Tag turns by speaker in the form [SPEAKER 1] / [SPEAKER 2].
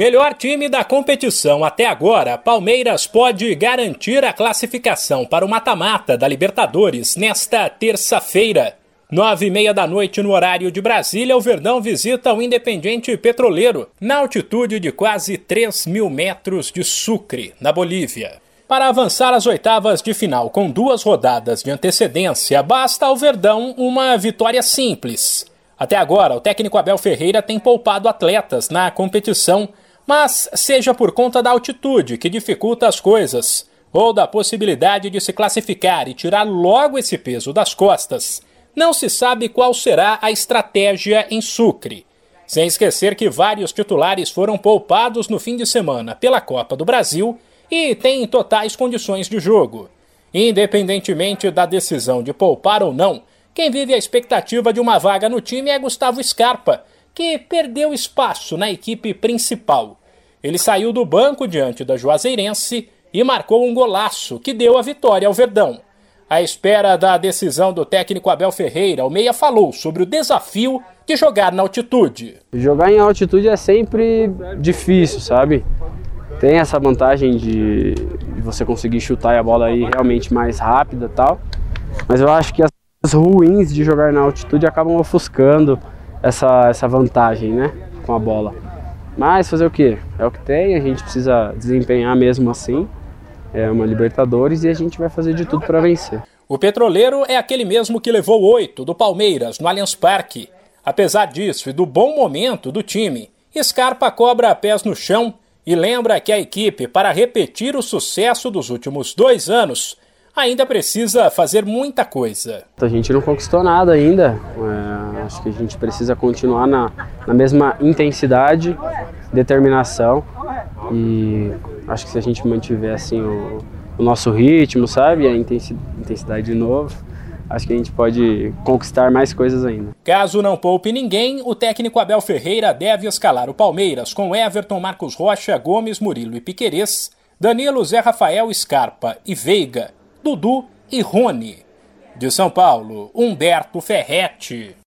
[SPEAKER 1] Melhor time da competição até agora, Palmeiras pode garantir a classificação para o mata-mata da Libertadores nesta terça-feira. Nove e meia da noite no horário de Brasília, o Verdão visita o Independente Petroleiro, na altitude de quase 3 mil metros de Sucre, na Bolívia. Para avançar às oitavas de final com duas rodadas de antecedência, basta ao Verdão uma vitória simples. Até agora, o técnico Abel Ferreira tem poupado atletas na competição, mas seja por conta da altitude que dificulta as coisas, ou da possibilidade de se classificar e tirar logo esse peso das costas, não se sabe qual será a estratégia em Sucre. Sem esquecer que vários titulares foram poupados no fim de semana pela Copa do Brasil e têm totais condições de jogo. Independentemente da decisão de poupar ou não, quem vive a expectativa de uma vaga no time é Gustavo Scarpa, que perdeu espaço na equipe principal. Ele saiu do banco diante da Juazeirense e marcou um golaço que deu a vitória ao Verdão. À espera da decisão do técnico Abel Ferreira, o Meia falou sobre o desafio de jogar na altitude.
[SPEAKER 2] Jogar em altitude é sempre difícil, sabe? Tem essa vantagem de, você conseguir chutar a bola aí realmente mais rápida e tal. Mas eu acho que as ruins de jogar na altitude acabam ofuscando essa, essa vantagem, né? Com a bola. Mas fazer o que? É o que tem, a gente precisa desempenhar mesmo assim é uma Libertadores e a gente vai fazer de tudo para vencer.
[SPEAKER 1] O petroleiro é aquele mesmo que levou oito do Palmeiras no Allianz Parque. Apesar disso e do bom momento do time, Scarpa cobra pés no chão e lembra que a equipe, para repetir o sucesso dos últimos dois anos, ainda precisa fazer muita coisa.
[SPEAKER 2] A gente não conquistou nada ainda. É, acho que a gente precisa continuar na, na mesma intensidade, determinação e acho que se a gente mantiver assim o, o nosso ritmo, sabe, a intensidade de novo, acho que a gente pode conquistar mais coisas ainda.
[SPEAKER 1] Caso não poupe ninguém, o técnico Abel Ferreira deve escalar o Palmeiras com Everton, Marcos Rocha, Gomes, Murilo e Piquerez, Danilo, Zé Rafael, Scarpa e Veiga, Dudu e Rony. De São Paulo, Humberto Ferretti.